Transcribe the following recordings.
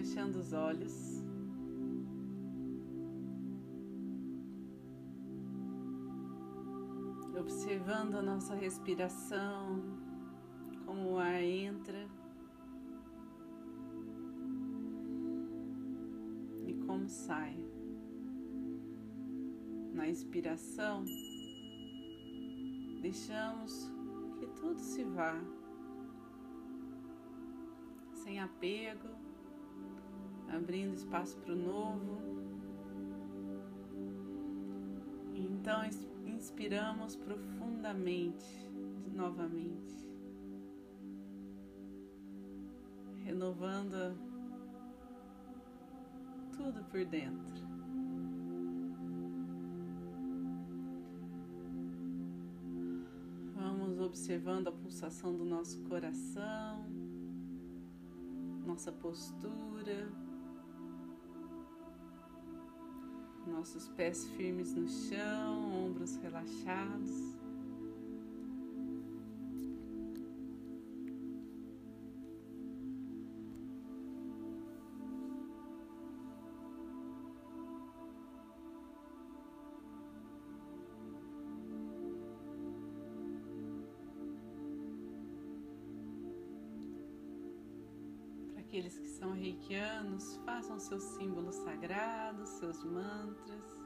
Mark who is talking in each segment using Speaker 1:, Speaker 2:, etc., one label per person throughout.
Speaker 1: fechando os olhos. Observando a nossa respiração, como o ar entra e como sai. Na inspiração, deixamos que tudo se vá, sem apego, abrindo espaço para o novo. Então inspiramos profundamente novamente, renovando tudo por dentro. Vamos observando a pulsação do nosso coração, nossa postura. Nossos pés firmes no chão, ombros relaxados. Façam seus símbolos sagrados, seus mantras.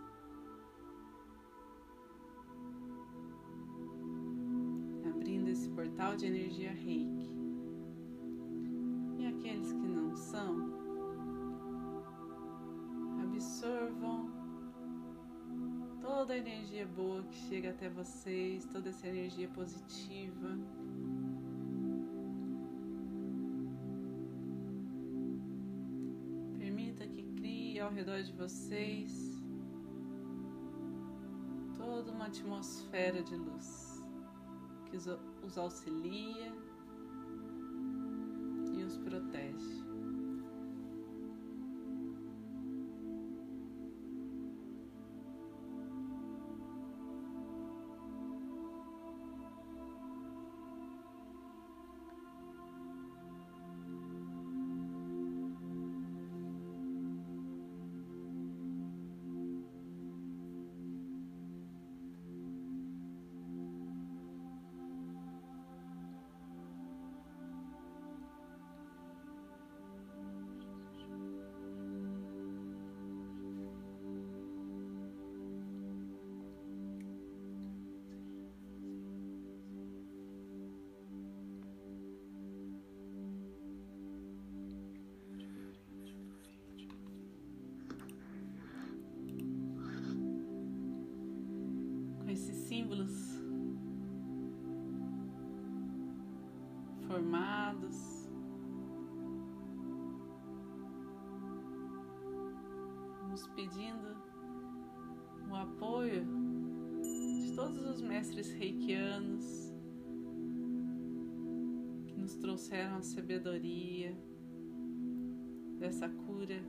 Speaker 1: Abrindo esse portal de energia reiki. E aqueles que não são, absorvam toda a energia boa que chega até vocês, toda essa energia positiva. Ao redor de vocês toda uma atmosfera de luz que os auxilia formados. Nos pedindo o apoio de todos os mestres reikianos que nos trouxeram a sabedoria dessa cura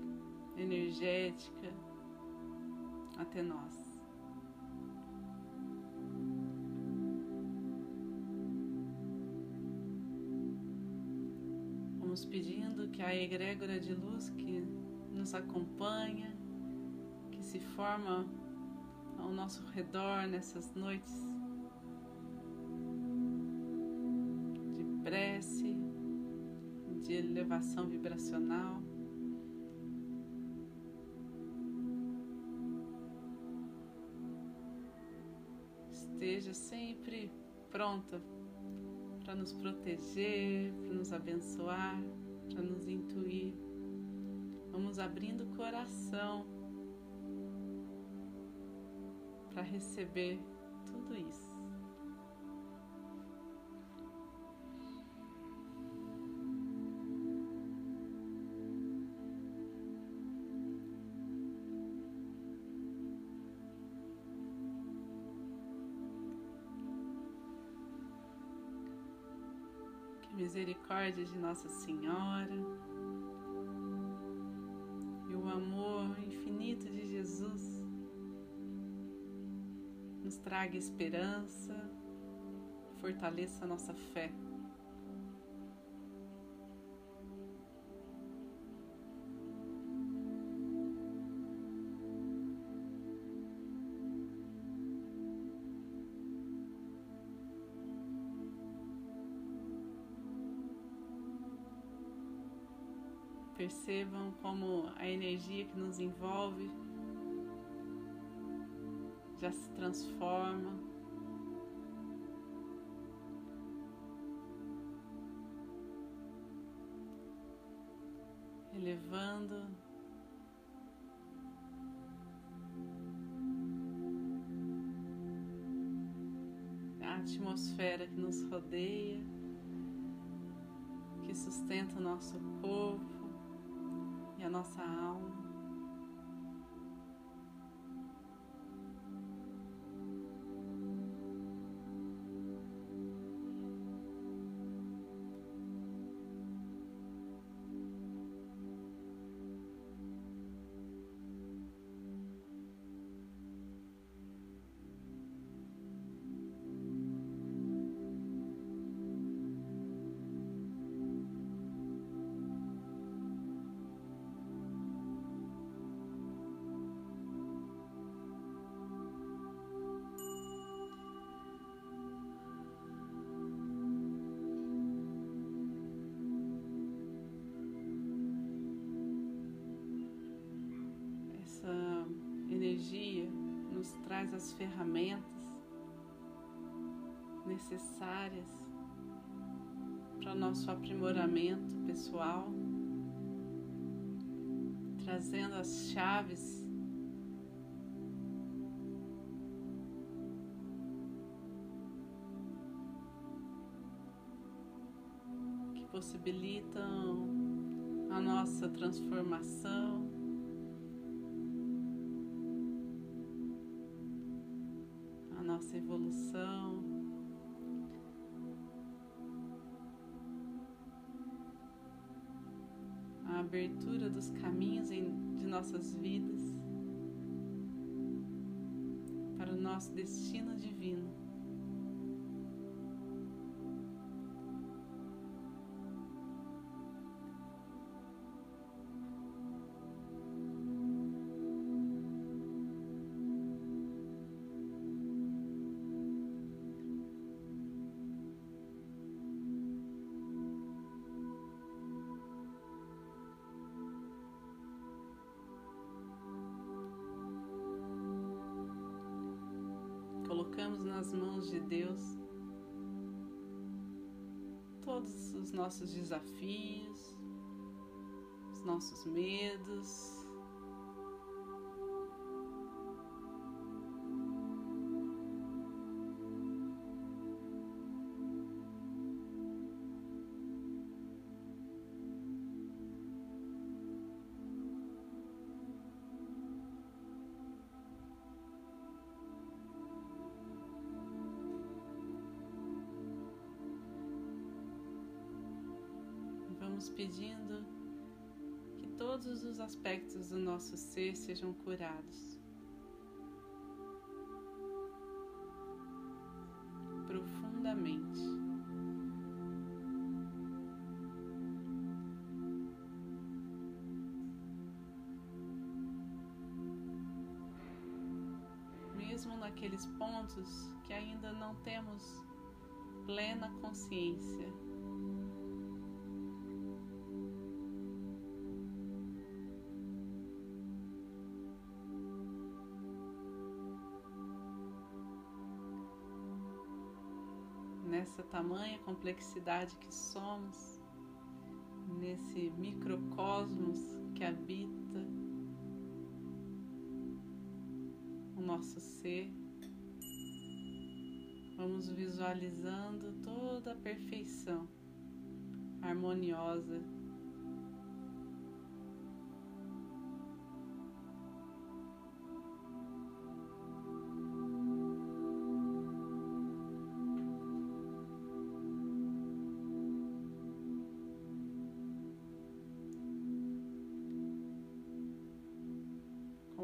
Speaker 1: energética até nós. Pedindo que a egrégora de luz que nos acompanha, que se forma ao nosso redor nessas noites de prece, de elevação vibracional. Esteja sempre pronta para nos proteger, para nos abençoar, para nos intuir. Vamos abrindo o coração para receber tudo isso. Misericórdia de Nossa Senhora e o amor infinito de Jesus nos traga esperança, fortaleça a nossa fé. Percebam como a energia que nos envolve já se transforma. Elevando a atmosfera que nos rodeia, que sustenta o nosso corpo a nossa alma. Energia nos traz as ferramentas necessárias para o nosso aprimoramento pessoal, trazendo as chaves que possibilitam a nossa transformação. Nossa evolução. A abertura dos caminhos de nossas vidas para o nosso destino divino. Nossos desafios, os nossos medos. Vamos pedindo que todos os aspectos do nosso ser sejam curados. Profundamente. Mesmo naqueles pontos que ainda não temos plena consciência nessa tamanha complexidade que somos, nesse microcosmos que habita o nosso ser. Vamos visualizando toda a perfeição harmoniosa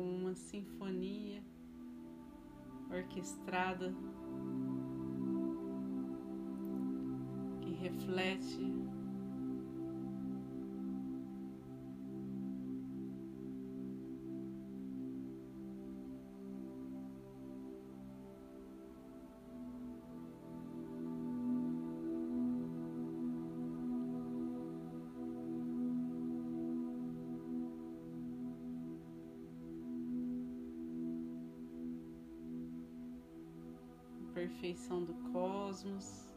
Speaker 1: uma sinfonia orquestrada que reflete perfeição do cosmos.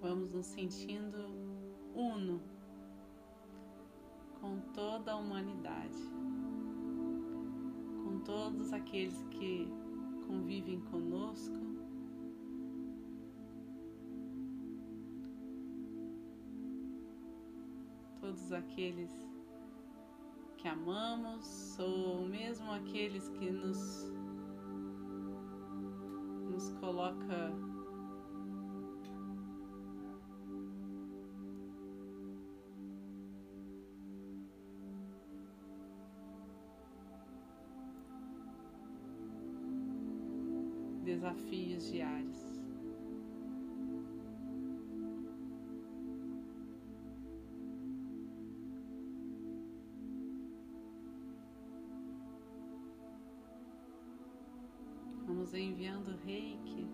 Speaker 1: Vamos nos sentindo uno com toda a humanidade, com todos aqueles que convivem conosco. Todos aqueles que amamos, ou mesmo aqueles que nos, nos coloca desafios diários. Enviando reiki,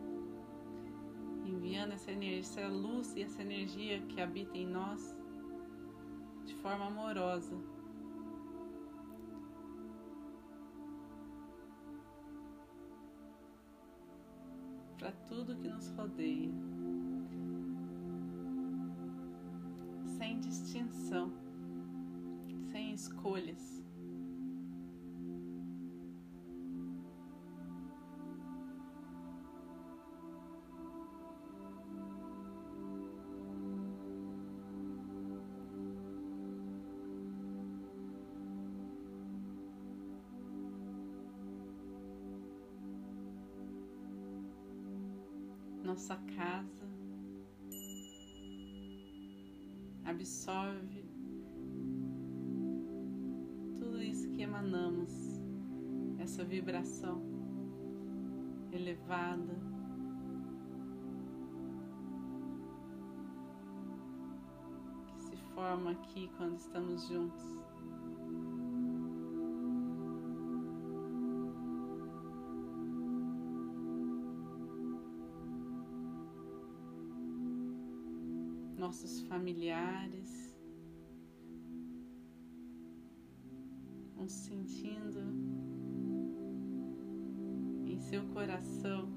Speaker 1: enviando essa energia, essa luz e essa energia que habita em nós de forma amorosa. para tudo que nos rodeia, sem distinção, sem escolhas. Nossa casa, absorve tudo isso que emanamos, essa vibração elevada. que se Forma aqui quando estamos juntos. Nossos familiares, vão sentindo em seu coração.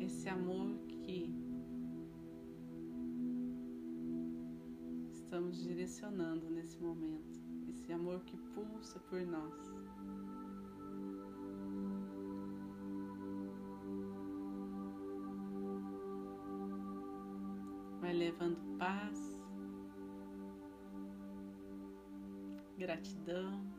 Speaker 1: Esse amor estamos direcionando nesse momento, esse amor que pulsa por nós. Vai levando paz, gratidão.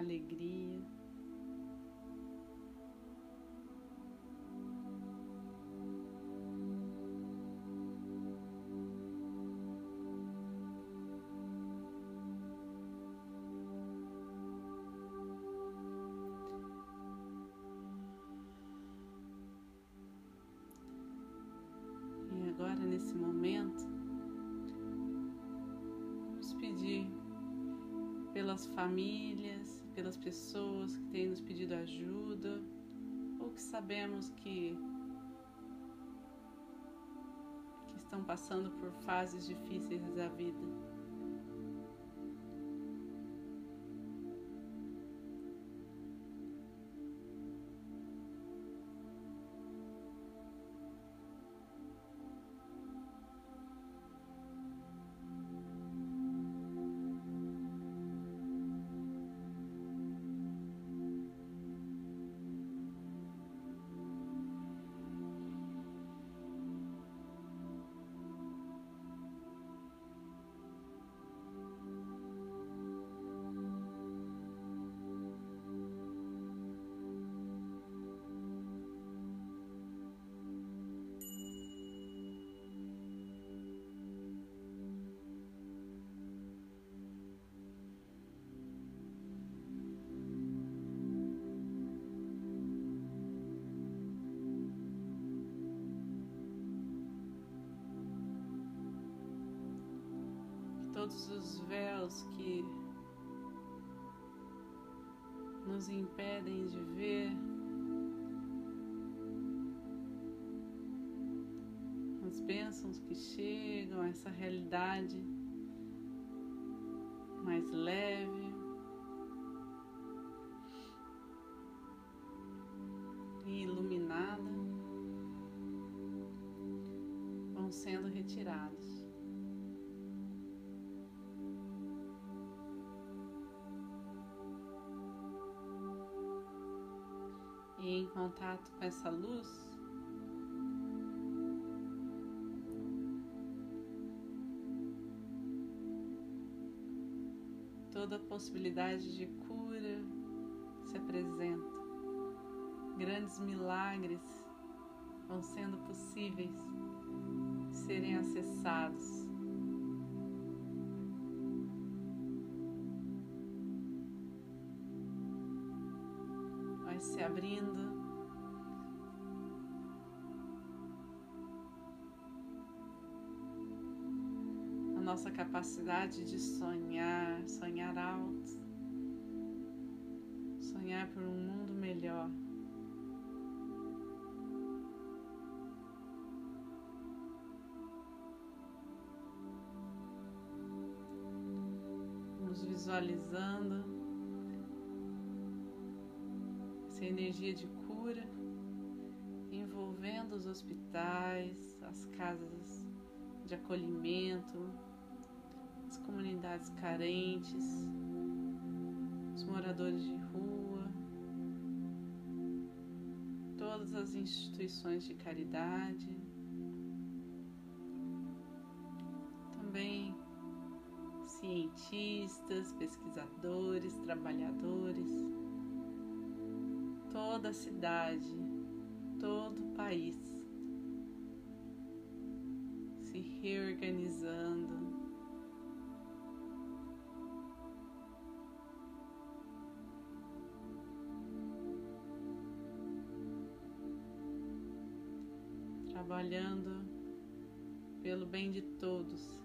Speaker 1: Alegria. E agora, nesse momento, vamos pedir pelas famílias, pelas pessoas que têm nos pedido ajuda ou que sabemos que, que estão passando por fases difíceis da vida. Todos os véus que nos impedem de ver as bênçãos que chegam, essa realidade mais leve. E iluminada vão sendo retirados. Contato com essa luz, toda possibilidade de cura se apresenta. Grandes milagres vão sendo possíveis serem acessados. Se abrindo. Nossa capacidade de sonhar, sonhar alto, sonhar por um mundo melhor. Nos visualizando essa energia de cura envolvendo os hospitais, as casas de acolhimento, as comunidades carentes, os moradores de rua, todas as instituições de caridade, também cientistas, pesquisadores, trabalhadores, toda a cidade, todo o país se reorganizando trabalhando pelo bem de todos.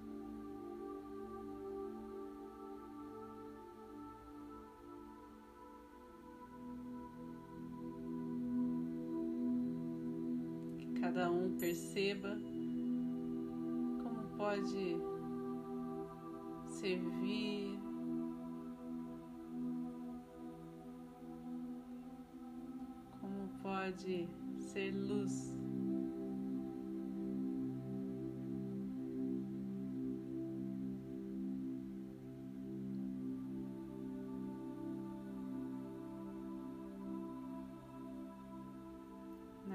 Speaker 1: Que cada um perceba como pode servir. Como pode ser luz.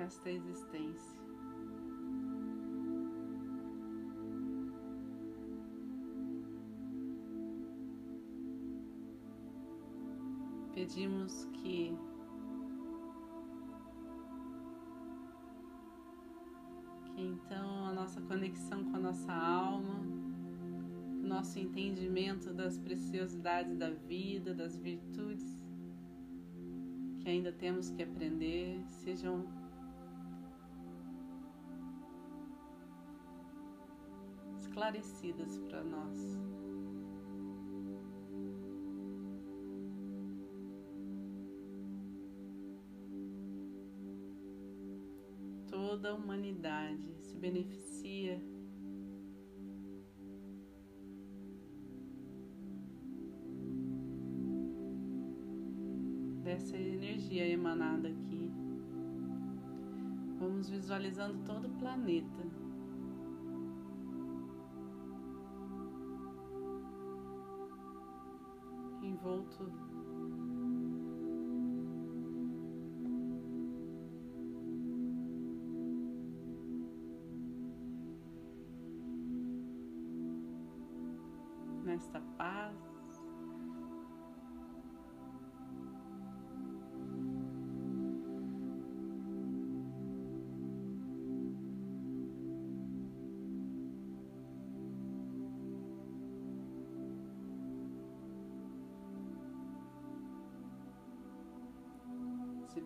Speaker 1: Nesta existência. Pedimos que que então a nossa conexão com a nossa alma, o nosso entendimento das preciosidades da vida, das virtudes que ainda temos que aprender, sejam esclarecidas para nós. Toda a humanidade se beneficia dessa energia emanada aqui. Vamos visualizando todo o planeta. Envolto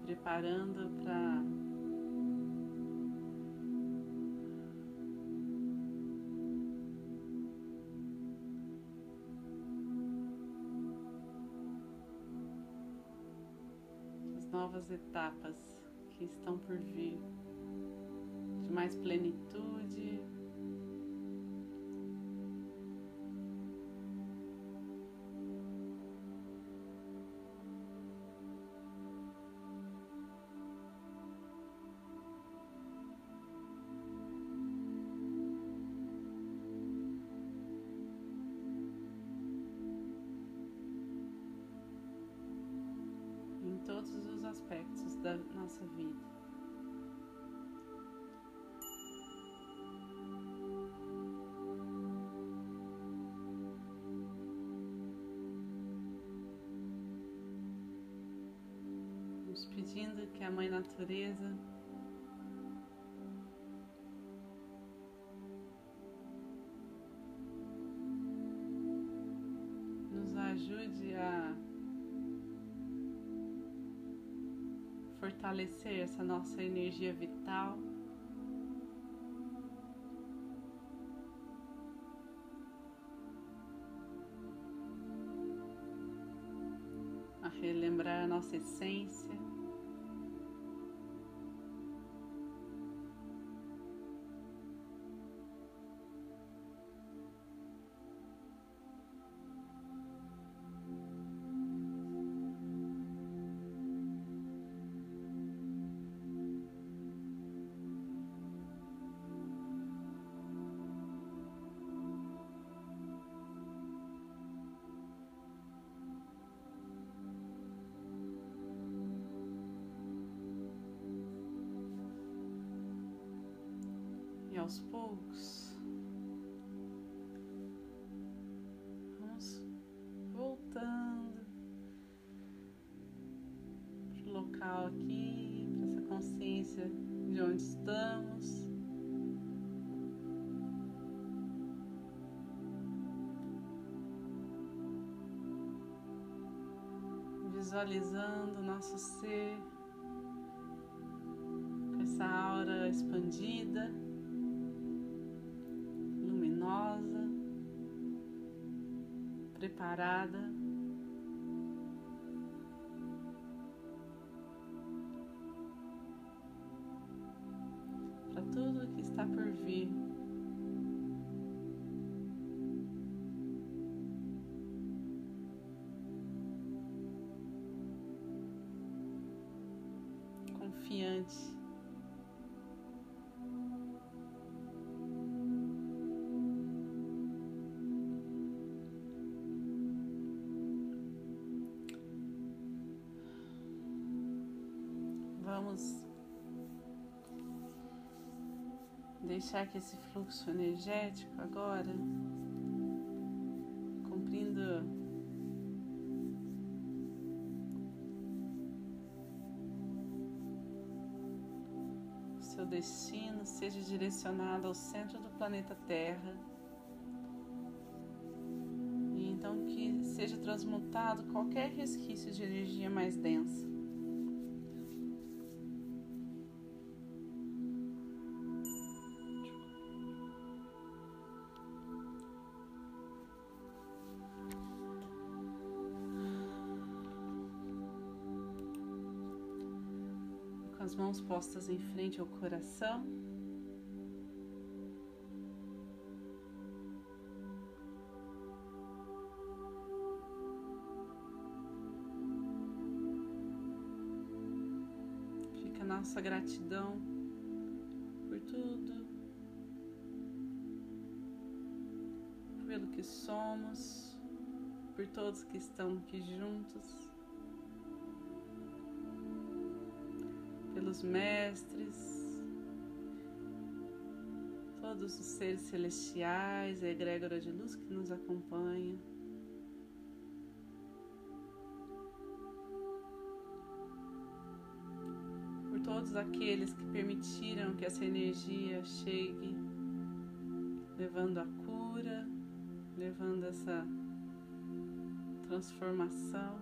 Speaker 1: preparando para as novas etapas que estão por vir de mais plenitude. Pedindo que a Mãe Natureza nos ajude a fortalecer essa nossa energia vital. Relembrar a nossa essência. Aos poucos vamos voltando para o local aqui, para essa consciência de onde estamos. Visualizando o nosso ser essa aura expandida. Preparada. Vamos deixar que esse fluxo energético agora, cumprindo o seu destino, seja direcionado ao centro do planeta Terra. E então que seja transmutado qualquer resquício de energia mais densa. As mãos postas em frente ao coração. Fica nossa gratidão por tudo, pelo que somos, por todos que estão aqui juntos. Pelos mestres, todos os seres celestiais, a egrégora de luz que nos acompanha. Por todos aqueles que permitiram que essa energia chegue, levando a cura, levando essa transformação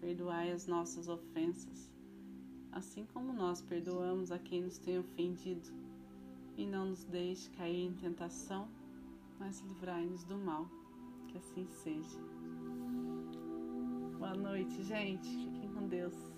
Speaker 1: perdoai as nossas ofensas, assim como nós perdoamos a quem nos tem ofendido, e não nos deixe cair em tentação, mas livrai-nos do mal. Que assim seja. Boa noite, gente. Fiquem com Deus.